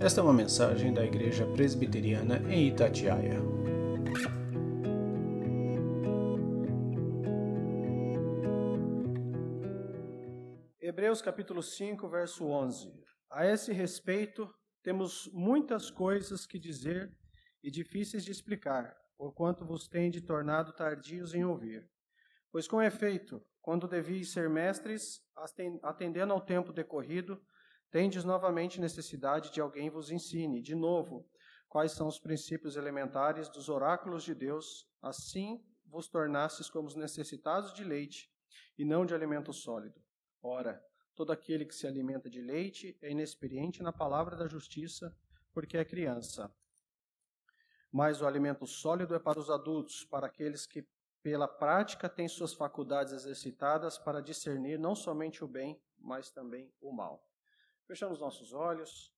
Esta é uma mensagem da Igreja Presbiteriana em Itatiaia. Hebreus capítulo 5, verso 11. A esse respeito, temos muitas coisas que dizer e difíceis de explicar, porquanto vos tende tornado tardios em ouvir. Pois com efeito, quando devias ser mestres, atendendo ao tempo decorrido, tendes novamente necessidade de alguém vos ensine, de novo, quais são os princípios elementares dos oráculos de Deus, assim vos tornastes como os necessitados de leite e não de alimento sólido. Ora, todo aquele que se alimenta de leite é inexperiente na palavra da justiça, porque é criança. Mas o alimento sólido é para os adultos, para aqueles que pela prática têm suas faculdades exercitadas para discernir não somente o bem, mas também o mal. Fechamos nossos olhos.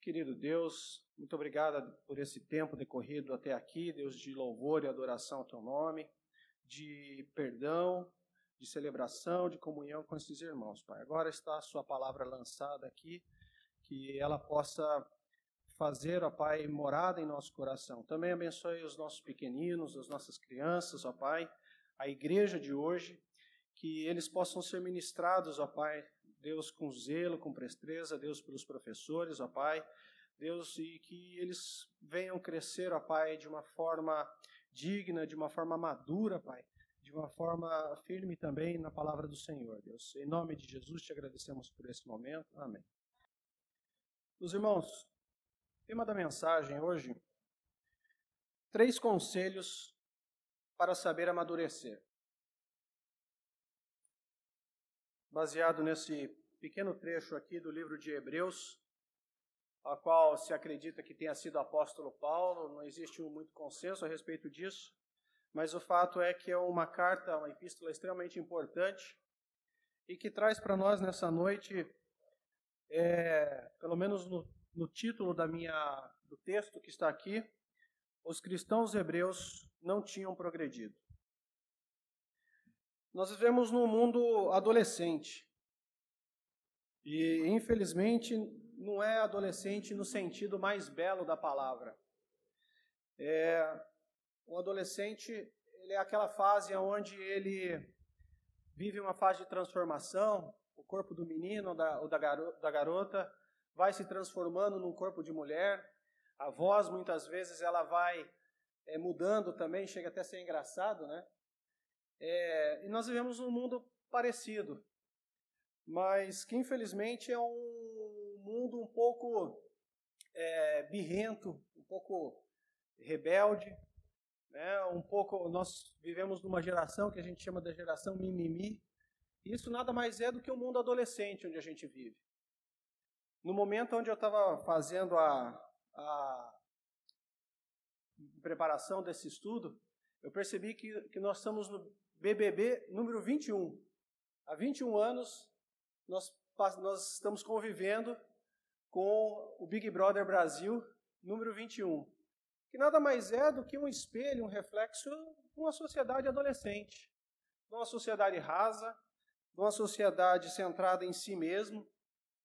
Querido Deus, muito obrigado por esse tempo decorrido até aqui, Deus de louvor e adoração ao teu nome, de perdão, de celebração, de comunhão com esses irmãos, Pai. Agora está a sua palavra lançada aqui, que ela possa fazer, ó Pai, morada em nosso coração. Também abençoe os nossos pequeninos, as nossas crianças, ó Pai, a igreja de hoje, que eles possam ser ministrados, ó Pai, Deus com zelo, com presteza, Deus pelos professores, ó Pai, Deus, e que eles venham crescer, ó Pai, de uma forma digna, de uma forma madura, Pai, de uma forma firme também na palavra do Senhor, Deus. Em nome de Jesus te agradecemos por esse momento. Amém. Os irmãos, Tema da mensagem hoje: três conselhos para saber amadurecer. Baseado nesse pequeno trecho aqui do livro de Hebreus, a qual se acredita que tenha sido apóstolo Paulo, não existe muito consenso a respeito disso, mas o fato é que é uma carta, uma epístola extremamente importante e que traz para nós nessa noite, é, pelo menos no no título da minha, do texto que está aqui, os cristãos hebreus não tinham progredido. Nós vivemos num mundo adolescente. E, infelizmente, não é adolescente no sentido mais belo da palavra. É, o adolescente ele é aquela fase onde ele vive uma fase de transformação, o corpo do menino ou da, da garota vai se transformando num corpo de mulher, a voz muitas vezes ela vai é, mudando também, chega até a ser engraçado, né? É, e nós vivemos um mundo parecido, mas que infelizmente é um mundo um pouco é, birrento, um pouco rebelde, né? Um pouco nós vivemos numa geração que a gente chama de geração mimimi. Isso nada mais é do que o mundo adolescente onde a gente vive. No momento onde eu estava fazendo a, a preparação desse estudo, eu percebi que, que nós estamos no BBB número 21. Há 21 anos, nós, nós estamos convivendo com o Big Brother Brasil número 21, que nada mais é do que um espelho, um reflexo de uma sociedade adolescente, de uma sociedade rasa, de uma sociedade centrada em si mesmo,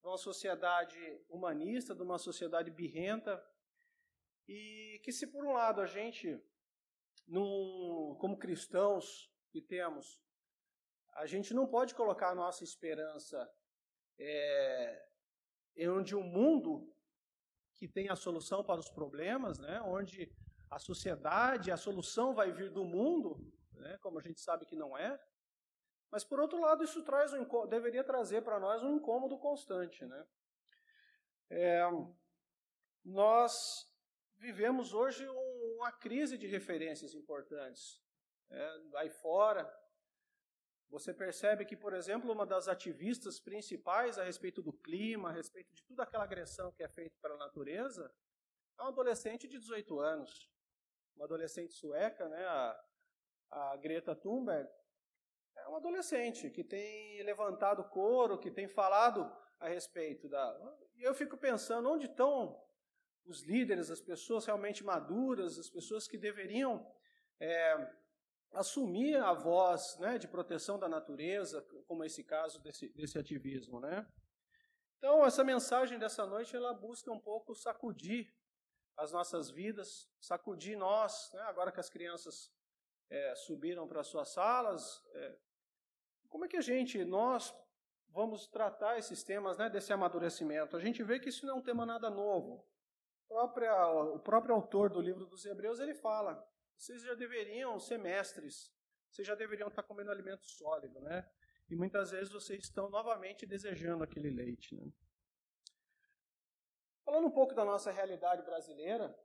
de uma sociedade humanista, de uma sociedade birrenta, e que se por um lado a gente, num, como cristãos que temos, a gente não pode colocar a nossa esperança é, em onde o mundo que tem a solução para os problemas, né, onde a sociedade, a solução vai vir do mundo, né, como a gente sabe que não é, mas por outro lado, isso traz um, deveria trazer para nós um incômodo constante. Né? É, nós vivemos hoje uma crise de referências importantes. É, aí fora, você percebe que, por exemplo, uma das ativistas principais a respeito do clima, a respeito de toda aquela agressão que é feita pela natureza, é uma adolescente de 18 anos. Uma adolescente sueca, né, a, a Greta Thunberg, é um adolescente que tem levantado couro, que tem falado a respeito da. E eu fico pensando onde estão os líderes, as pessoas realmente maduras, as pessoas que deveriam é, assumir a voz né, de proteção da natureza, como esse caso desse, desse ativismo, né? Então, essa mensagem dessa noite, ela busca um pouco sacudir as nossas vidas, sacudir nós, né? agora que as crianças é, subiram para suas salas, é, como é que a gente, nós, vamos tratar esses temas né, desse amadurecimento? A gente vê que isso não é um tema nada novo. O próprio, o próprio autor do livro dos Hebreus, ele fala, vocês já deveriam ser mestres, vocês já deveriam estar comendo alimento sólido, né? E muitas vezes vocês estão novamente desejando aquele leite, né? Falando um pouco da nossa realidade brasileira,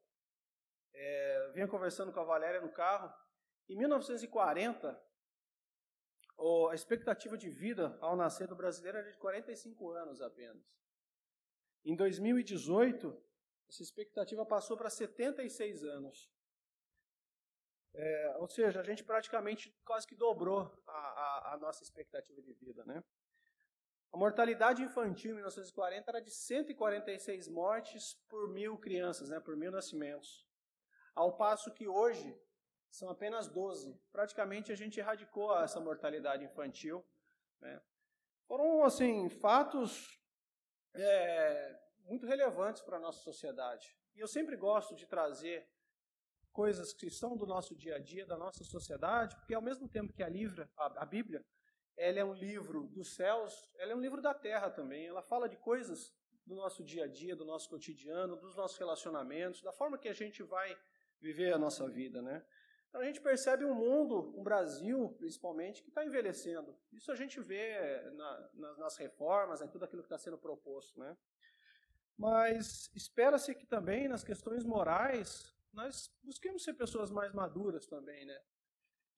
é, vinha conversando com a Valéria no carro. Em 1940, a expectativa de vida ao nascer do brasileiro era de 45 anos apenas. Em 2018, essa expectativa passou para 76 anos. É, ou seja, a gente praticamente quase que dobrou a, a, a nossa expectativa de vida, né? A mortalidade infantil em 1940 era de 146 mortes por mil crianças, né, por mil nascimentos. Ao passo que hoje são apenas 12. Praticamente a gente erradicou essa mortalidade infantil. Né. Foram, assim, fatos é, muito relevantes para a nossa sociedade. E eu sempre gosto de trazer coisas que são do nosso dia a dia, da nossa sociedade, porque ao mesmo tempo que a, livra, a, a Bíblia ela é um livro dos céus, ela é um livro da terra também. Ela fala de coisas do nosso dia a dia, do nosso cotidiano, dos nossos relacionamentos, da forma que a gente vai viver a nossa vida, né? Então a gente percebe um mundo, um Brasil principalmente, que está envelhecendo. Isso a gente vê na, nas, nas reformas, em tudo aquilo que está sendo proposto, né? Mas espera-se que também nas questões morais nós busquemos ser pessoas mais maduras também, né?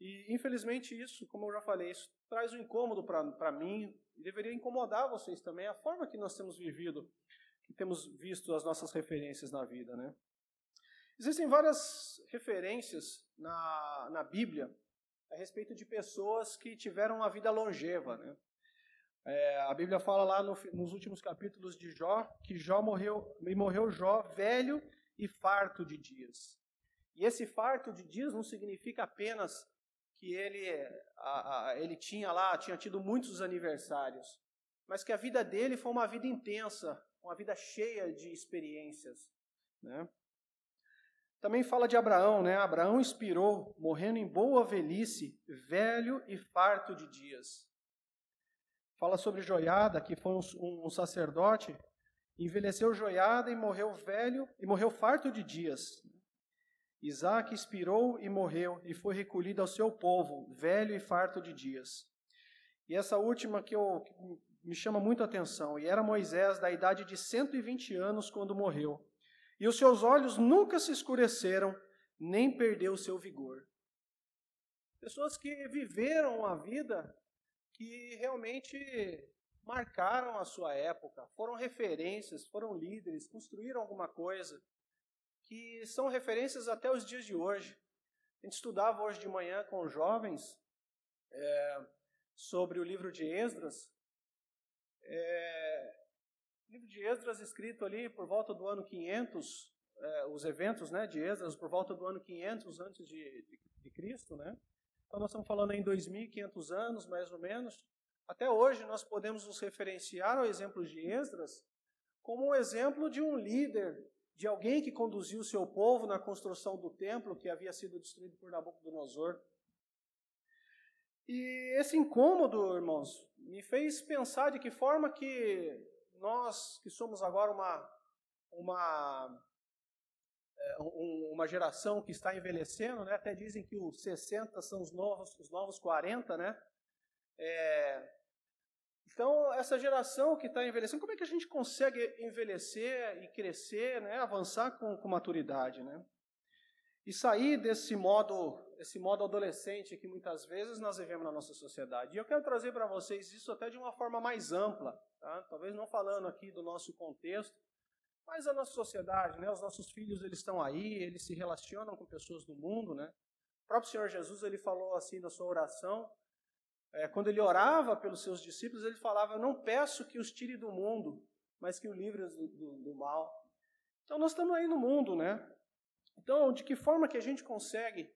E, infelizmente, isso, como eu já falei, isso traz um incômodo para mim e deveria incomodar vocês também, a forma que nós temos vivido, que temos visto as nossas referências na vida. Né? Existem várias referências na, na Bíblia a respeito de pessoas que tiveram uma vida longeva. Né? É, a Bíblia fala lá no, nos últimos capítulos de Jó que Jó morreu, e morreu Jó velho e farto de dias. E esse farto de dias não significa apenas que ele, a, a, ele tinha lá, tinha tido muitos aniversários, mas que a vida dele foi uma vida intensa, uma vida cheia de experiências. Né? Também fala de Abraão, né? Abraão inspirou, morrendo em boa velhice, velho e farto de dias. Fala sobre Joiada, que foi um, um sacerdote, envelheceu Joiada e morreu velho e morreu farto de dias. Isaac expirou e morreu, e foi recolhido ao seu povo, velho e farto de dias. E essa última que, eu, que me chama muito a atenção, e era Moisés, da idade de 120 anos, quando morreu. E os seus olhos nunca se escureceram, nem perdeu o seu vigor. Pessoas que viveram a vida que realmente marcaram a sua época, foram referências, foram líderes, construíram alguma coisa que são referências até os dias de hoje. A gente estudava hoje de manhã com jovens é, sobre o livro de Esdras. É, livro de Esdras escrito ali por volta do ano 500, é, os eventos né, de Esdras por volta do ano 500 antes de, de, de Cristo, né? Então nós estamos falando em 2.500 anos, mais ou menos. Até hoje nós podemos nos referenciar ao exemplo de Esdras como um exemplo de um líder de alguém que conduziu o seu povo na construção do templo que havia sido destruído por Nabucodonosor. E esse incômodo, irmãos, me fez pensar de que forma que nós, que somos agora uma, uma, é, uma geração que está envelhecendo, né? até dizem que os 60 são os novos, os novos 40, né? É, então, essa geração que está envelhecendo, como é que a gente consegue envelhecer e crescer, né, avançar com, com maturidade, né? E sair desse modo, esse modo adolescente que muitas vezes nós vivemos na nossa sociedade. E eu quero trazer para vocês isso até de uma forma mais ampla, tá? talvez não falando aqui do nosso contexto, mas a nossa sociedade, né? Os nossos filhos eles estão aí, eles se relacionam com pessoas do mundo, né? O próprio Senhor Jesus ele falou assim na sua oração é, quando ele orava pelos seus discípulos, ele falava: Eu não peço que os tire do mundo, mas que o livre do, do, do mal. Então, nós estamos aí no mundo, né? Então, de que forma que a gente consegue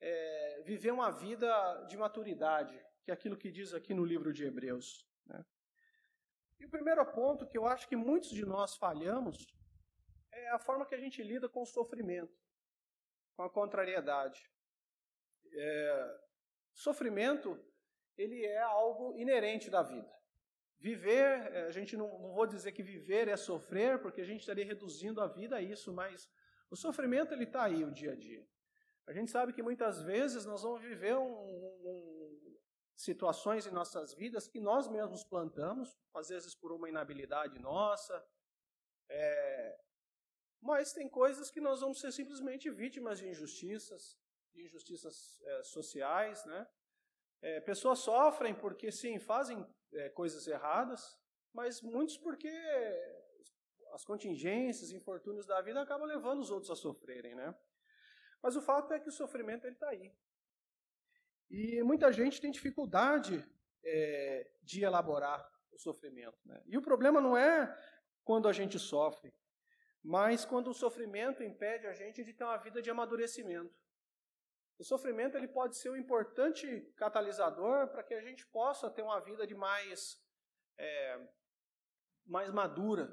é, viver uma vida de maturidade, que é aquilo que diz aqui no livro de Hebreus. Né? E o primeiro ponto que eu acho que muitos de nós falhamos é a forma que a gente lida com o sofrimento, com a contrariedade. É, sofrimento, ele é algo inerente da vida. Viver, é, a gente não, não vou dizer que viver é sofrer, porque a gente estaria reduzindo a vida a isso, mas o sofrimento ele está aí o dia a dia. A gente sabe que muitas vezes nós vamos viver um, um, situações em nossas vidas que nós mesmos plantamos, às vezes por uma inabilidade nossa, é, mas tem coisas que nós vamos ser simplesmente vítimas de injustiças, de injustiças é, sociais, né? É, pessoas sofrem porque, sim, fazem é, coisas erradas, mas muitos porque as contingências, infortúnios da vida acabam levando os outros a sofrerem, né? Mas o fato é que o sofrimento está aí. E muita gente tem dificuldade é, de elaborar o sofrimento. Né? E o problema não é quando a gente sofre, mas quando o sofrimento impede a gente de ter uma vida de amadurecimento. O sofrimento ele pode ser um importante catalisador para que a gente possa ter uma vida de mais, é, mais madura.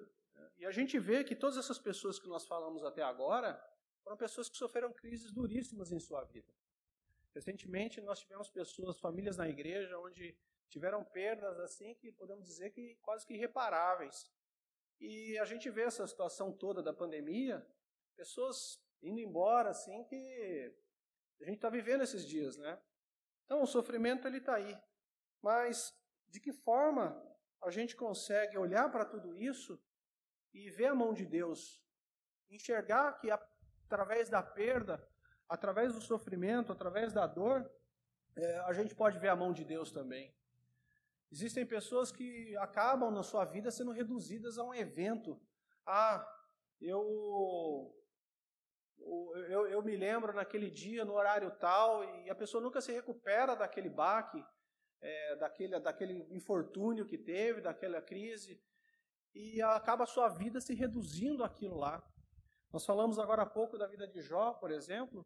E a gente vê que todas essas pessoas que nós falamos até agora foram pessoas que sofreram crises duríssimas em sua vida. Recentemente nós tivemos pessoas, famílias na igreja, onde tiveram perdas assim que podemos dizer que quase que irreparáveis. E a gente vê essa situação toda da pandemia, pessoas indo embora assim que a gente está vivendo esses dias, né? Então o sofrimento ele está aí, mas de que forma a gente consegue olhar para tudo isso e ver a mão de Deus, enxergar que através da perda, através do sofrimento, através da dor, é, a gente pode ver a mão de Deus também. Existem pessoas que acabam na sua vida sendo reduzidas a um evento. Ah, eu eu, eu, me lembro naquele dia, no horário tal, e a pessoa nunca se recupera daquele baque, é, daquele, daquele infortúnio que teve, daquela crise, e acaba a sua vida se reduzindo aquilo lá. Nós falamos agora há pouco da vida de Jó, por exemplo.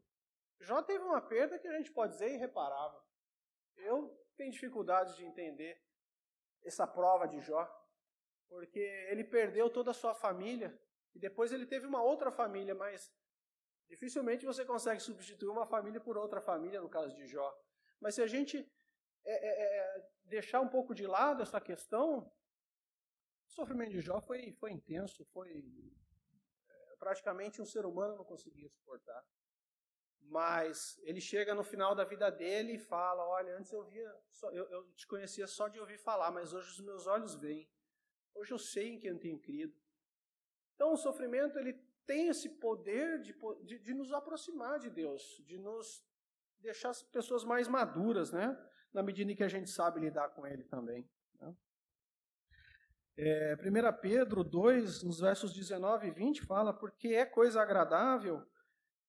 Jó teve uma perda que a gente pode dizer irreparável. Eu tenho dificuldade de entender essa prova de Jó, porque ele perdeu toda a sua família e depois ele teve uma outra família, mas dificilmente você consegue substituir uma família por outra família, no caso de Jó. Mas se a gente é, é, é, deixar um pouco de lado essa questão, o sofrimento de Jó foi, foi intenso, foi é, praticamente um ser humano não conseguia suportar. Mas ele chega no final da vida dele e fala: Olha, antes eu via, só, eu, eu te conhecia só de ouvir falar, mas hoje os meus olhos veem. Hoje eu sei em quem eu tenho crido. Então o sofrimento ele tem esse poder de, de, de nos aproximar de Deus, de nos deixar as pessoas mais maduras, né? Na medida em que a gente sabe lidar com Ele também. Né? É, 1 Pedro 2, nos versos 19 e 20, fala: Porque é coisa agradável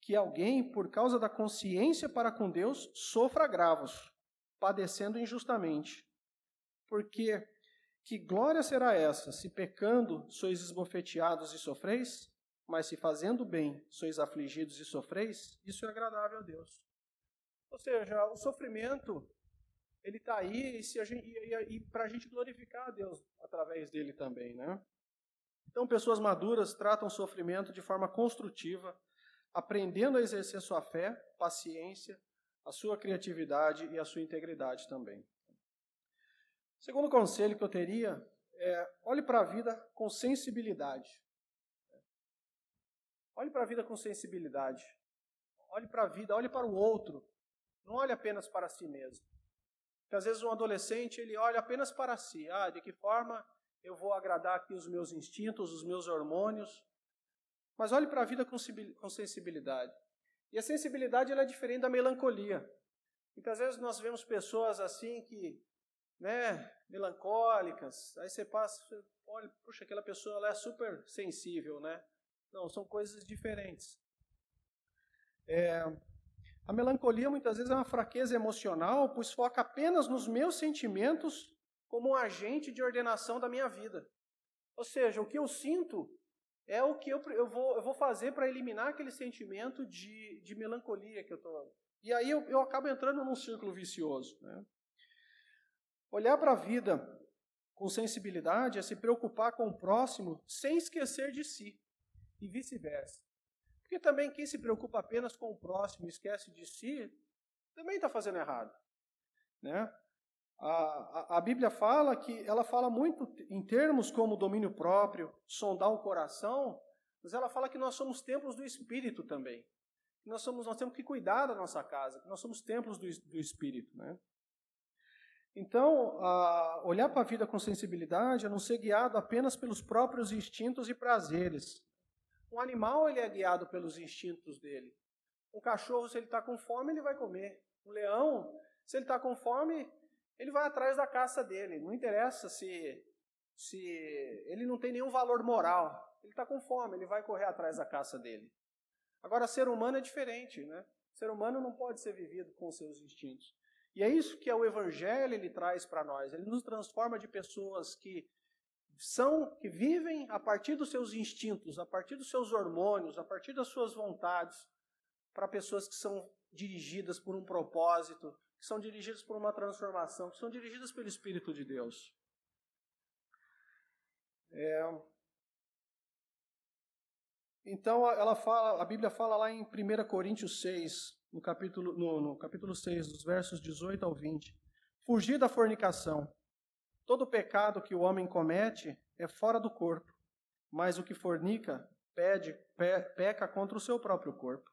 que alguém, por causa da consciência para com Deus, sofra agravos, padecendo injustamente. Porque que glória será essa, se pecando sois esbofeteados e sofreis? Mas se fazendo bem sois afligidos e sofreis, isso é agradável a Deus. Ou seja, o sofrimento, ele está aí e, para a gente glorificar a Deus através dele também, né? Então, pessoas maduras tratam o sofrimento de forma construtiva, aprendendo a exercer sua fé, paciência, a sua criatividade e a sua integridade também. Segundo conselho que eu teria é olhe para a vida com sensibilidade. Olhe para a vida com sensibilidade. Olhe para a vida, olhe para o outro. Não olhe apenas para si mesmo. Porque às vezes um adolescente ele olha apenas para si. Ah, de que forma eu vou agradar aqui os meus instintos, os meus hormônios, mas olhe para a vida com sensibilidade. E a sensibilidade ela é diferente da melancolia. Muitas vezes nós vemos pessoas assim que, né, melancólicas, aí você passa, olha, puxa, aquela pessoa ela é super sensível, né? Não, são coisas diferentes. É, a melancolia muitas vezes é uma fraqueza emocional, pois foca apenas nos meus sentimentos como um agente de ordenação da minha vida. Ou seja, o que eu sinto é o que eu, eu, vou, eu vou fazer para eliminar aquele sentimento de, de melancolia que eu estou. E aí eu, eu acabo entrando num círculo vicioso. Né? Olhar para a vida com sensibilidade é se preocupar com o próximo sem esquecer de si, e vice-versa. Porque também quem se preocupa apenas com o próximo e esquece de si, também está fazendo errado. Né? A, a, a, Bíblia fala que ela fala muito em termos como domínio próprio, sondar o coração, mas ela fala que nós somos templos do Espírito também. Nós, somos, nós temos que cuidar da nossa casa, nós somos templos do, do Espírito. Né? Então, olhar para a vida com sensibilidade é não ser guiado apenas pelos próprios instintos e prazeres. Um animal ele é guiado pelos instintos dele. Um cachorro, se ele está com fome, ele vai comer. Um leão, se ele está com fome, ele vai atrás da caça dele. Não interessa se, se ele não tem nenhum valor moral. Ele está com fome, ele vai correr atrás da caça dele. Agora, ser humano é diferente, né? Ser humano não pode ser vivido com seus instintos. E é isso que o Evangelho ele traz para nós. Ele nos transforma de pessoas que são, que vivem a partir dos seus instintos, a partir dos seus hormônios, a partir das suas vontades, para pessoas que são dirigidas por um propósito, que são dirigidas por uma transformação, que são dirigidas pelo Espírito de Deus. É... Então ela fala, a Bíblia fala lá em 1 Coríntios 6, no capítulo, no, no capítulo 6, dos versos 18 ao 20. Fugir da fornicação. Todo pecado que o homem comete é fora do corpo, mas o que fornica pede, pe, peca contra o seu próprio corpo.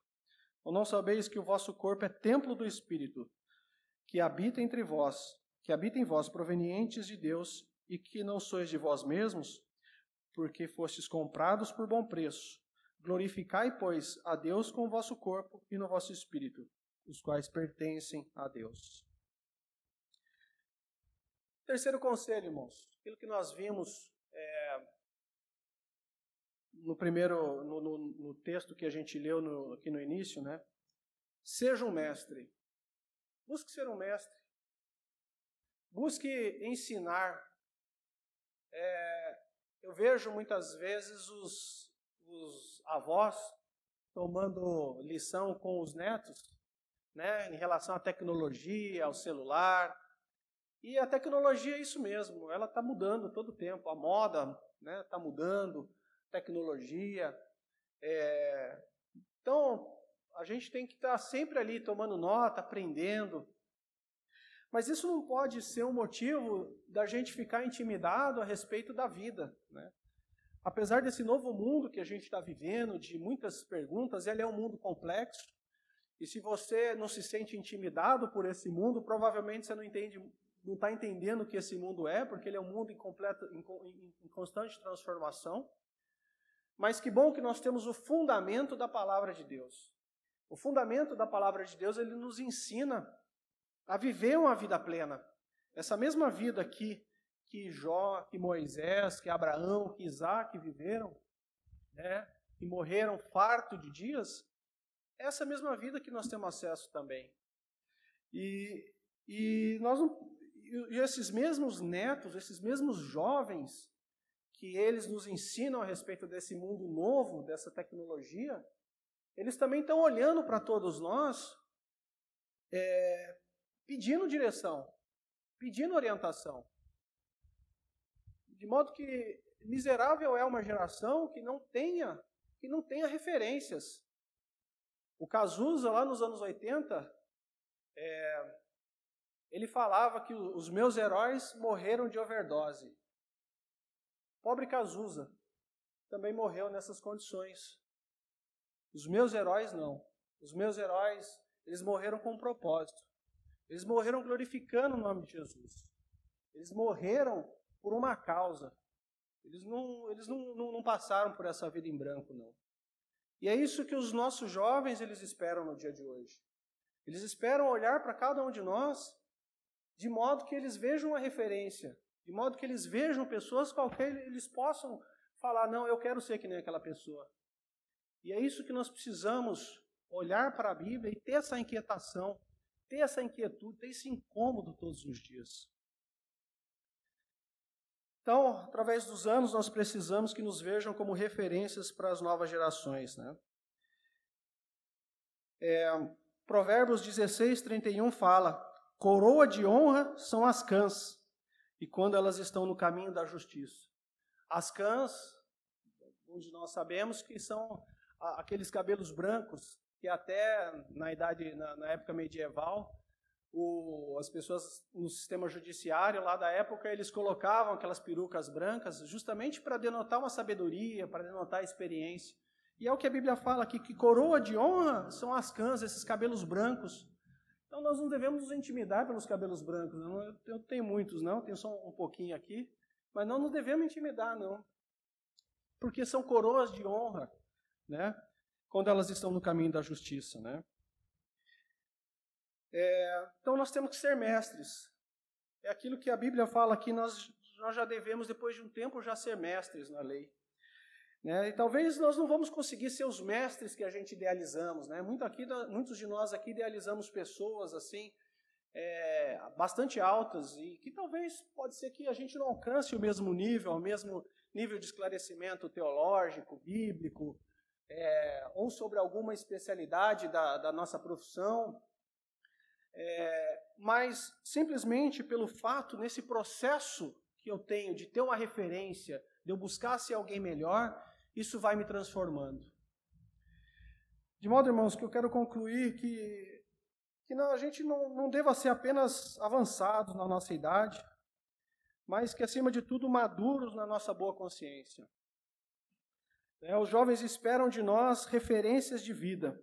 Ou não sabeis que o vosso corpo é templo do Espírito, que habita entre vós, que habita em vós, provenientes de Deus, e que não sois de vós mesmos, porque fostes comprados por bom preço. Glorificai, pois, a Deus com o vosso corpo e no vosso espírito, os quais pertencem a Deus. Terceiro conselho, irmãos, aquilo que nós vimos é, no primeiro, no, no, no, texto que a gente leu no, aqui no início, né? Seja um mestre. Busque ser um mestre. Busque ensinar. É, eu vejo muitas vezes os, os avós tomando lição com os netos, né, em relação à tecnologia, ao celular. E a tecnologia é isso mesmo, ela está mudando todo o tempo. A moda está né, tá mudando, tecnologia. É... Então, a gente tem que estar tá sempre ali tomando nota, aprendendo. Mas isso não pode ser um motivo da gente ficar intimidado a respeito da vida. Né? Apesar desse novo mundo que a gente está vivendo, de muitas perguntas, ele é um mundo complexo. E se você não se sente intimidado por esse mundo, provavelmente você não entende, não está entendendo o que esse mundo é, porque ele é um mundo em, em, em, constante transformação. Mas que bom que nós temos o fundamento da palavra de Deus. O fundamento da palavra de Deus, ele nos ensina a viver uma vida plena. Essa mesma vida aqui que Jó, que Moisés, que Abraão, que Isaac viveram, né, e morreram farto de dias, essa mesma vida que nós temos acesso também. E, e, nós, e esses mesmos netos, esses mesmos jovens, que eles nos ensinam a respeito desse mundo novo, dessa tecnologia, eles também estão olhando para todos nós, é, pedindo direção, pedindo orientação. De modo que miserável é uma geração que não tenha, que não tenha referências. O Cazuza, lá nos anos 80, é, ele falava que os meus heróis morreram de overdose. Pobre Cazuza também morreu nessas condições. Os meus heróis não. Os meus heróis, eles morreram com um propósito. Eles morreram glorificando o nome de Jesus. Eles morreram por uma causa. Eles não, eles não, não, não passaram por essa vida em branco, não. E é isso que os nossos jovens eles esperam no dia de hoje. Eles esperam olhar para cada um de nós de modo que eles vejam a referência, de modo que eles vejam pessoas qualquer eles possam falar, não, eu quero ser que nem aquela pessoa. E é isso que nós precisamos olhar para a Bíblia e ter essa inquietação, ter essa inquietude, ter esse incômodo todos os dias. Então, através dos anos, nós precisamos que nos vejam como referências para as novas gerações. Né? É, Provérbios 16, 31 fala: Coroa de honra são as cãs, e quando elas estão no caminho da justiça. As cãs, onde nós sabemos que são aqueles cabelos brancos que até na idade, na, na época medieval, o, as pessoas no sistema judiciário lá da época, eles colocavam aquelas perucas brancas justamente para denotar uma sabedoria, para denotar experiência. E é o que a Bíblia fala aqui, que coroa de honra são as cãs, esses cabelos brancos. Então nós não devemos nos intimidar pelos cabelos brancos. Não. Eu, eu tenho muitos, não, tenho só um pouquinho aqui, mas não nos devemos intimidar, não. Porque são coroas de honra, né? Quando elas estão no caminho da justiça, né? É, então nós temos que ser mestres. É aquilo que a Bíblia fala que nós, nós já devemos, depois de um tempo, já ser mestres na lei. Né? E talvez nós não vamos conseguir ser os mestres que a gente idealizamos. Né? Muito aqui, muitos de nós aqui idealizamos pessoas assim, é, bastante altas e que talvez pode ser que a gente não alcance o mesmo nível, o mesmo nível de esclarecimento teológico, bíblico, é, ou sobre alguma especialidade da, da nossa profissão. É, mas simplesmente pelo fato, nesse processo que eu tenho de ter uma referência, de eu buscar ser alguém melhor, isso vai me transformando. De modo, irmãos, que eu quero concluir que, que não, a gente não, não deva ser apenas avançados na nossa idade, mas que, acima de tudo, maduros na nossa boa consciência. É, os jovens esperam de nós referências de vida.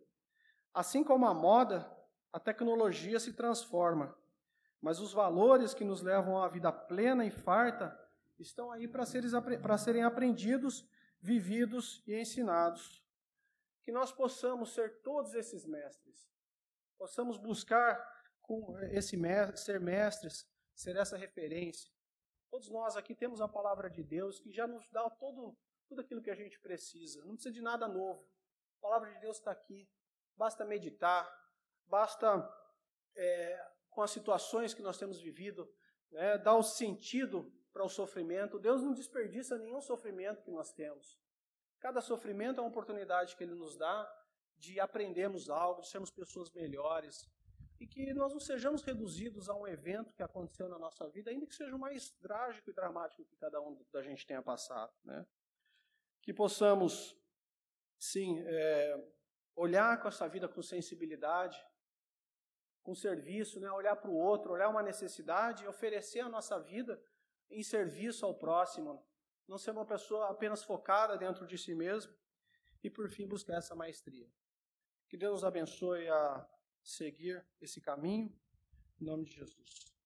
Assim como a moda, a tecnologia se transforma, mas os valores que nos levam à vida plena e farta estão aí para serem aprendidos vividos e ensinados. Que nós possamos ser todos esses mestres, possamos buscar com esse mestre, ser mestres, ser essa referência. Todos nós aqui temos a palavra de Deus que já nos dá todo, tudo aquilo que a gente precisa. Não precisa de nada novo. A palavra de Deus está aqui. Basta meditar, basta, é, com as situações que nós temos vivido, né, dar o sentido para o sofrimento. Deus não desperdiça nenhum sofrimento que nós temos. Cada sofrimento é uma oportunidade que Ele nos dá de aprendermos algo, de sermos pessoas melhores e que nós não sejamos reduzidos a um evento que aconteceu na nossa vida, ainda que seja o mais trágico e dramático que cada um da gente tenha passado. Né? Que possamos, sim, é, olhar com essa vida com sensibilidade, com serviço, né? olhar para o outro, olhar uma necessidade e oferecer a nossa vida em serviço ao próximo, não ser uma pessoa apenas focada dentro de si mesmo e, por fim, buscar essa maestria. Que Deus nos abençoe a seguir esse caminho, em nome de Jesus.